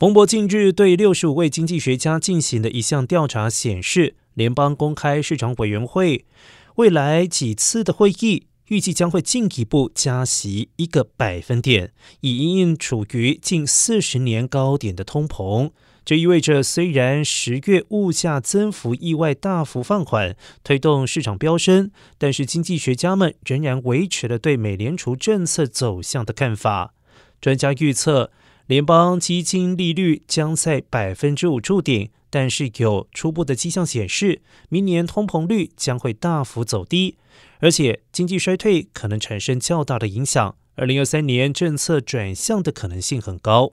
彭博近日对六十五位经济学家进行的一项调查显示，联邦公开市场委员会未来几次的会议预计将会进一步加息一个百分点，以应应处于近四十年高点的通膨。这意味着，虽然十月物价增幅意外大幅放缓，推动市场飙升，但是经济学家们仍然维持了对美联储政策走向的看法。专家预测。联邦基金利率将在百分之五筑顶，但是有初步的迹象显示，明年通膨率将会大幅走低，而且经济衰退可能产生较大的影响。二零二三年政策转向的可能性很高。